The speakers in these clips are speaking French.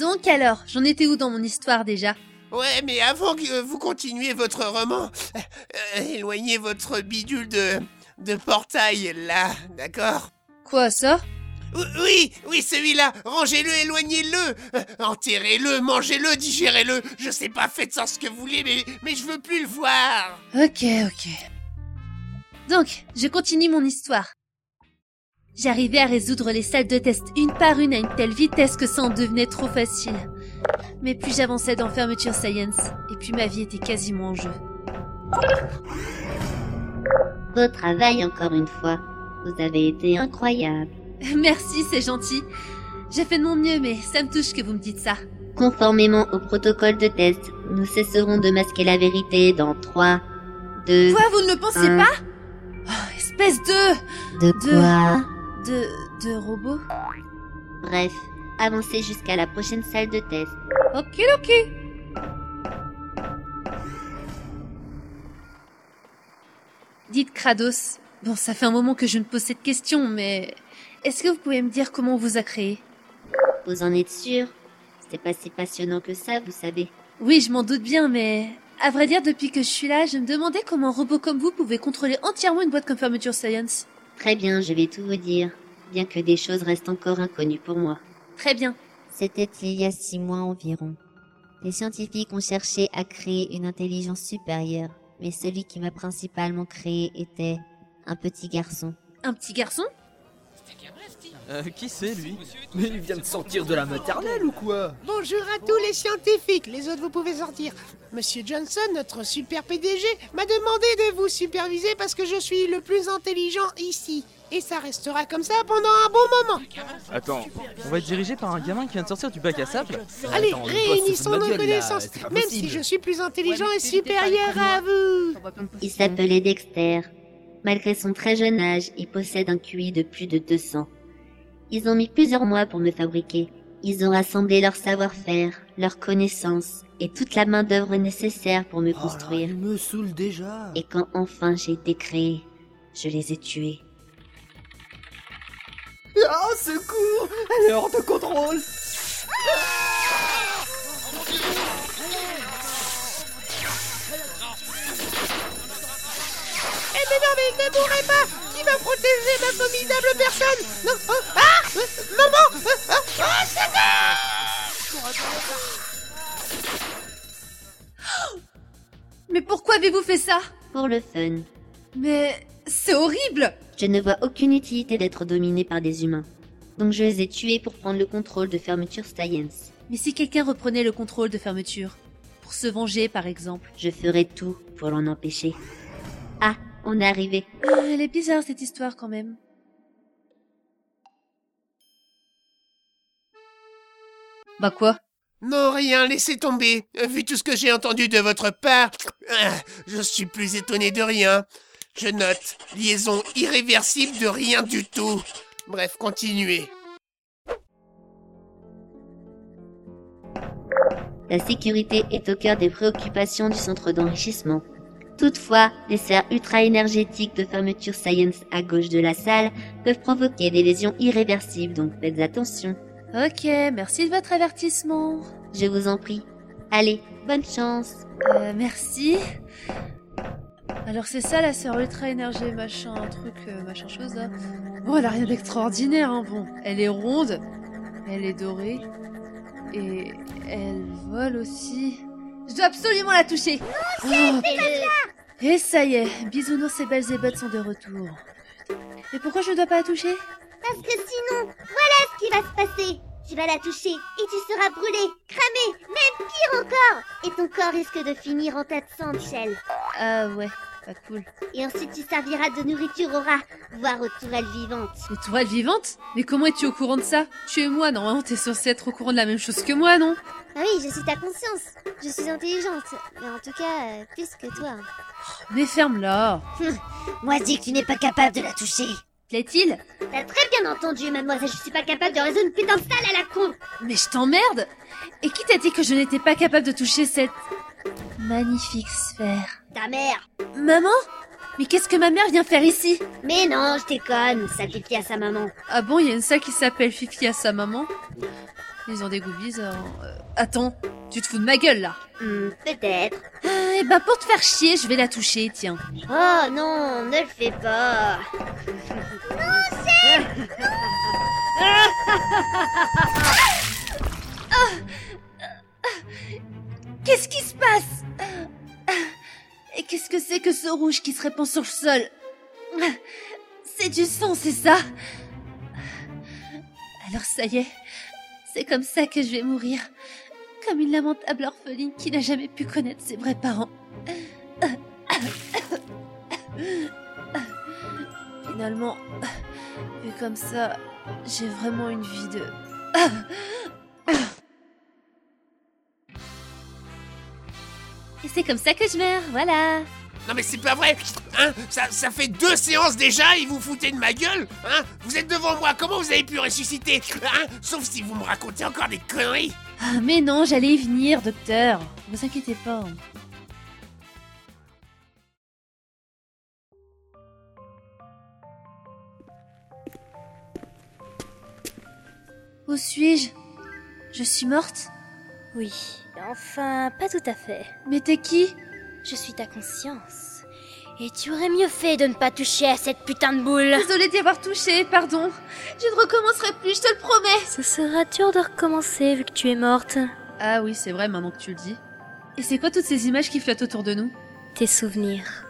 Donc alors, j'en étais où dans mon histoire déjà? Ouais, mais avant que vous continuiez votre roman, euh, éloignez votre bidule de, de portail, là, d'accord? Quoi ça? Oui, oui, celui-là, rangez-le, éloignez-le, euh, enterrez-le, mangez-le, digérez-le, je sais pas, faites-en ce que vous voulez, mais, mais je veux plus le voir Ok, ok. Donc, je continue mon histoire. J'arrivais à résoudre les salles de test une par une à une telle vitesse que ça en devenait trop facile. Mais plus j'avançais dans Fermeture Science, et puis ma vie était quasiment en jeu. Beau travail encore une fois. Vous avez été incroyable. Merci, c'est gentil. J'ai fait de mon mieux, mais ça me touche que vous me dites ça. Conformément au protocole de test, nous cesserons de masquer la vérité dans 3, 2... Quoi, vous ne le pensez un. pas? Oh, Espèce de... De de- quoi? De... de robot Bref, avancez jusqu'à la prochaine salle de test. Ok, ok. Dites Kratos. Bon, ça fait un moment que je me pose cette question, mais est-ce que vous pouvez me dire comment on vous a créé? Vous en êtes sûr? C'était pas si passionnant que ça, vous savez. Oui, je m'en doute bien, mais à vrai dire, depuis que je suis là, je me demandais comment un robot comme vous pouvait contrôler entièrement une boîte comme Fermeture Science. Très bien, je vais tout vous dire, bien que des choses restent encore inconnues pour moi. Très bien. C'était il y a six mois environ. Les scientifiques ont cherché à créer une intelligence supérieure, mais celui qui m'a principalement créé était un petit garçon. Un petit garçon? Euh, qui c'est lui Mais il vient de sortir de la maternelle ou quoi Bonjour à tous les scientifiques, les autres vous pouvez sortir. Monsieur Johnson, notre super PDG, m'a demandé de vous superviser parce que je suis le plus intelligent ici. Et ça restera comme ça pendant un bon moment. Attends, on va être dirigé par un gamin qui vient de sortir du bac à sable Allez, Attends, réunissons nos connaissances, même si je suis plus intelligent et supérieur à vous. Il s'appelait Dexter. Malgré son très jeune âge, il possède un QI de plus de 200. Ils ont mis plusieurs mois pour me fabriquer. Ils ont rassemblé leur savoir-faire, leurs connaissances et toute la main-d'œuvre nécessaire pour me construire. il me saoule déjà Et quand enfin j'ai été créé, je les ai tués. Oh, secours Elle est hors de contrôle mais non, mais ne mourrez pas Qui va protéger ma formidable personne? Non oh, Ah euh, Maman ah, ah, c'est Mais pourquoi avez-vous fait ça? Pour le fun, Mais c'est horrible je ne vois aucune utilité d'être dominé par des humains. Donc je les ai tués pour prendre le contrôle de Fermeture Science. Mais si quelqu'un reprenait le contrôle de fermeture Pour se venger, par exemple. Je ferai tout pour l'en empêcher. Ah, on est arrivé. Ah, Elle est bizarre, cette histoire, quand même. Bah quoi? Non, rien, laissez tomber. Vu tout ce que j'ai entendu de votre part, ah, je suis plus étonné de rien. Je note, liaison irréversible de rien du tout. Bref, continuez. La sécurité est au cœur des préoccupations du centre d'enrichissement. Toutefois, les serres ultra-énergétiques de fermeture Science à gauche de la salle peuvent provoquer des lésions irréversibles, donc faites attention. Ok, merci de votre avertissement. Je vous en prie. Allez, bonne chance. Euh, merci. Alors c'est ça la sœur ultra énergie machin truc euh, machin chose là. Bon elle a rien d'extraordinaire hein bon. Elle est ronde, elle est dorée et elle vole aussi. Je dois absolument la toucher. Oh, et ça y est, bisounours et belles et bêtes sont de retour. Et pourquoi je ne dois pas la toucher? Parce que sinon, voilà ce qui va se passer. Tu vas la toucher et tu seras brûlé, cramé, même pire encore. Et ton corps risque de finir en tas de sang, Michel. Ah ouais, cool. Et ensuite tu serviras de nourriture aux rats, voire aux tourelles vivantes. Les tourelles vivantes Mais comment es-tu au courant de ça? Tu es moi, normalement t'es censé être au courant de la même chose que moi, non? Ah oui, je suis ta conscience. Je suis intelligente. Mais en tout cas, euh, plus que toi. Mais ferme-la Moi, dis que tu n'es pas capable de la toucher. Plaît-il? T'as très bien entendu, mademoiselle. Je suis pas capable de résoudre une putain de salle à la con. Mais je t'emmerde Et qui t'a dit que je n'étais pas capable de toucher cette magnifique sphère Ta mère. Maman? Mais qu'est-ce que ma mère vient faire ici? Mais non, je déconne. Ça pipi à sa maman. Ah bon, il y a une salle qui s'appelle Fifi à sa maman? Ils ont des goûts bizarres. Euh, attends, tu te fous de ma gueule là Hmm, peut-être. Ah, Eh ben pour te faire chier, je vais la toucher, tiens. Oh non, ne le fais pas. Qu'est-ce qui se passe Et qu'est-ce que c'est que ce rouge qui se répand sur le sol C'est du sang, c'est ça Alors ça y est, c'est comme ça que je vais mourir. Comme une lamentable orpheline qui n'a jamais pu connaître ses vrais parents. Finalement, vu comme ça, j'ai vraiment une vie de... Et c'est comme ça que je meurs, voilà. Non mais c'est pas vrai Hein ça, ça fait deux séances déjà et vous foutez de ma gueule Hein Vous êtes devant moi, comment vous avez pu ressusciter Hein Sauf si vous me racontez encore des conneries Ah, mais non, j'allais y venir, docteur. Vous inquiétez pas. Où suis-je? Je suis morte? Oui, enfin, pas tout à fait. Mais t'es qui? Je suis ta conscience. Et tu aurais mieux fait de ne pas toucher à cette putain de boule. Désolée d'y avoir touché, pardon. Je ne recommencerai plus, je te le promets. Ce sera dur de recommencer vu que tu es morte. Ah oui, c'est vrai maintenant que tu le dis. Et c'est quoi toutes ces images qui flottent autour de nous? Tes souvenirs.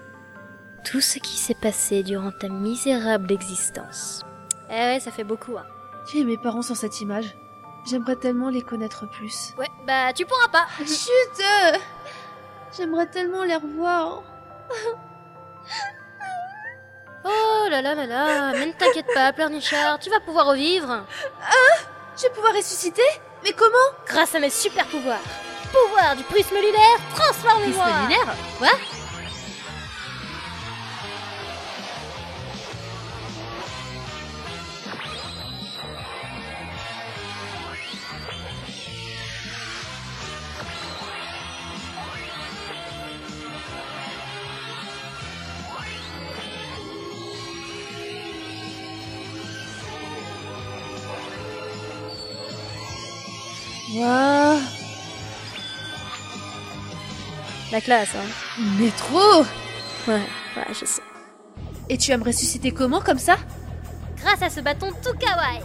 Tout ce qui s'est passé durant ta misérable existence. Eh ouais, ça fait beaucoup, hein. Qui est mes parents sur cette image J'aimerais tellement les connaître plus. Ouais, bah tu pourras pas. Chut euh, J'aimerais tellement les revoir. Oh là là là là, mais ne t'inquiète pas, pleurnichard, tu vas pouvoir revivre. Je vais pouvoir ressusciter? Mais comment? Grâce à mes super pouvoirs. Pouvoir du prisme lunaire, transformez-moi Prisme lunaire? Quoi? Waouh La classe, hein. Mais trop Ouais, ouais, je sais. Et tu vas me ressusciter comment comme ça? Grâce à ce bâton tout kawaii.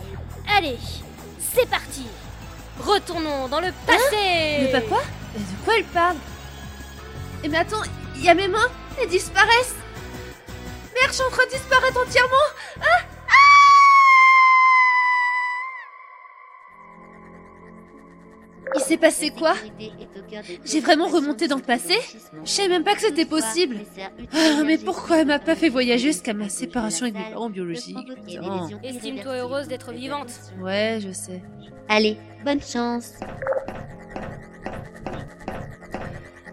Allez, c'est parti. Retournons dans le passé. Mais pas quoi? Mais de quoi elle parle? Eh mais attends, il y a mes mains? Elles disparaissent Merde, je suis en train de disparaître entièrement Ah Il s'est passé quoi J'ai vraiment remonté dans le passé Je savais même pas que c'était possible. Ah, mais pourquoi elle m'a pas fait voyager jusqu'à ma séparation avec mes parents biologiques. Estime-toi heureuse d'être vivante. Ouais, je sais. Allez, bonne chance.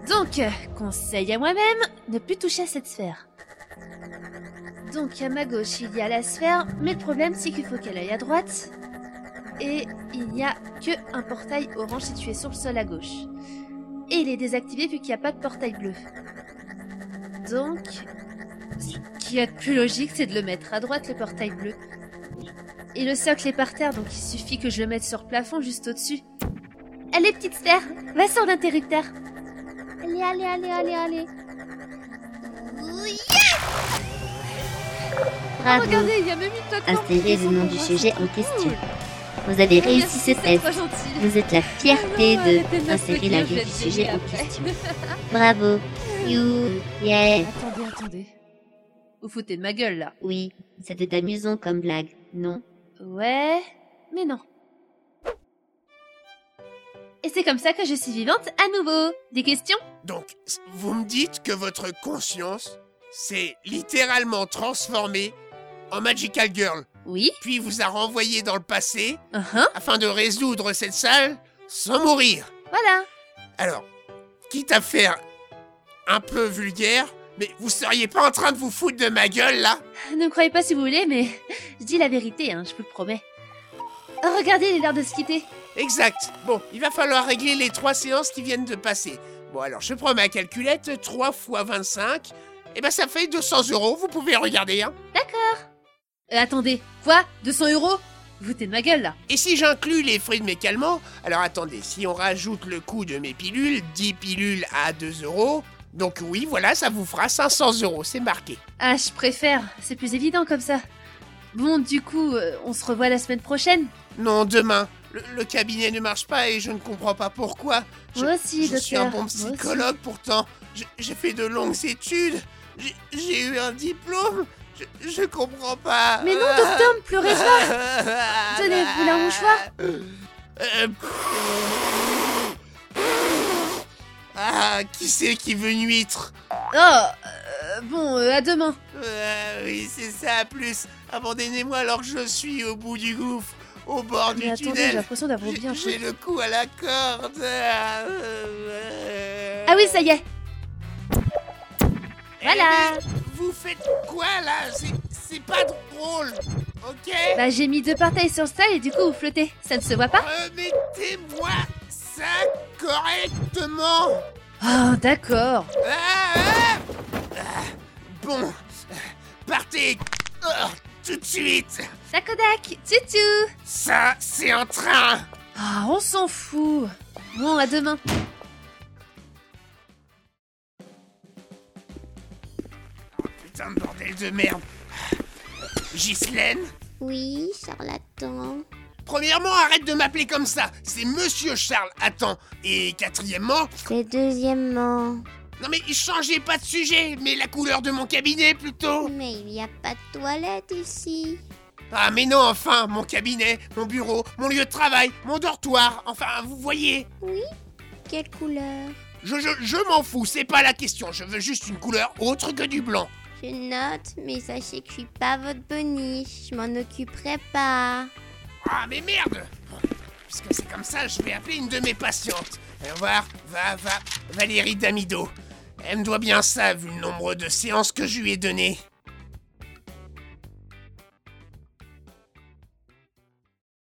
Donc, conseil à moi-même, ne plus toucher à cette sphère. Donc, à ma gauche, il y a la sphère, mais le problème, c'est qu'il faut qu'elle aille à droite. Et il n'y a que un portail orange situé sur le sol à gauche. Et il est désactivé vu qu'il n'y a pas de portail bleu. Donc, ce qui est plus logique, c'est de le mettre à droite, le portail bleu. Et le socle est par terre, donc il suffit que je le mette sur le plafond juste au-dessus. Allez, petite sphère, va sur l'interrupteur. Allez, allez, allez, allez, allez. Bravo. Regardez, il y a même une plateforme. Nom du sujet en question. cool. Vous avez Oh, réussi merci, ce test. Vous êtes la fierté Ah de insérer la vie du sujet en question. Bravo. You. Yeah. Attendez, attendez. Vous foutez de ma gueule là. Oui, c'était amusant comme blague, non? Ouais, mais non. Et c'est comme ça que je suis vivante à nouveau. Des questions? Donc, vous me dites que votre conscience s'est littéralement transformée en Magical Girl, Oui puis vous a renvoyé dans le passé uh afin de résoudre cette salle sans mourir. Voilà. Alors, quitte à faire un peu vulgaire, mais vous seriez pas en train de vous foutre de ma gueule là? Ne me croyez pas si vous voulez, mais je dis la vérité, hein, je vous le promets. Oh, regardez, il est l'heure de se quitter. Exact. Bon, il va falloir régler les trois séances qui viennent de passer. Bon, alors je prends ma calculette, 3 fois 25. Et ben ça fait 200 euros, vous pouvez regarder, hein. Euh, attendez, quoi? 200 euros? Vous t'es de ma gueule là. Et si j'inclus les fruits de mes calmants Alors attendez, si on rajoute le coût de mes pilules, 10 pilules à 2 euros. Donc oui, voilà, ça vous fera 500 euros, c'est marqué. Ah, je préfère. C'est plus évident comme ça. Bon, du coup, euh, on se revoit la semaine prochaine. Non, demain. Le, le cabinet ne marche pas et je ne comprends pas pourquoi. Je, Moi aussi, je suis un bon psychologue pourtant. J'ai fait de longues études. J'ai eu un diplôme. Je, je comprends pas. Mais non, docteur, ne pleurez pas. Tenez, vous la mouchoir Euh, Ah, qui c'est qui veut une huître Oh, euh, bon, euh, à demain. Euh, Oui, c'est ça, à plus. Abandonnez-moi alors que je suis au bout du gouffre, au bord Mais du attendez, j'ai tunnel. l'impression d'avoir J'ai bien j'ai le cou à la corde. Ah Ah oui, ça y est. Voilà. Vous faites quoi là? C'est- pas drôle, ok? Bah, j'ai mis deux partailles sur le style et du coup, vous flottez. Ça ne se voit pas? Remettez-moi ça correctement. Oh, d'accord. Ah, ah Ah, Bon, partez Oh, tout de suite. Takodak, tutu. Ça, c'est un train. Ah, on s'en fout. Bon, à demain. De merde. Ghislaine Oui, charlatan. Premièrement, arrête de m'appeler comme ça. C'est Monsieur Charles. Attends. Et quatrièmement, C'est deuxièmement. non mais changez pas de sujet, mais la couleur de mon cabinet plutôt. Mais il n'y a pas de toilette ici. Ah mais non, enfin, mon cabinet, mon bureau, mon lieu de travail, mon dortoir. Enfin, vous voyez. Oui Quelle couleur? Je, je, je m'en fous, c'est pas la question. Je veux juste une couleur autre que du blanc. Je note, mais sachez que je suis pas votre boniche. Je m'en occuperai pas. Ah mais merde Puisque c'est comme ça, je vais appeler une de mes patientes. Et voir, va, va, Valérie Damido. Elle me doit bien ça, vu le nombre de séances que je lui ai données.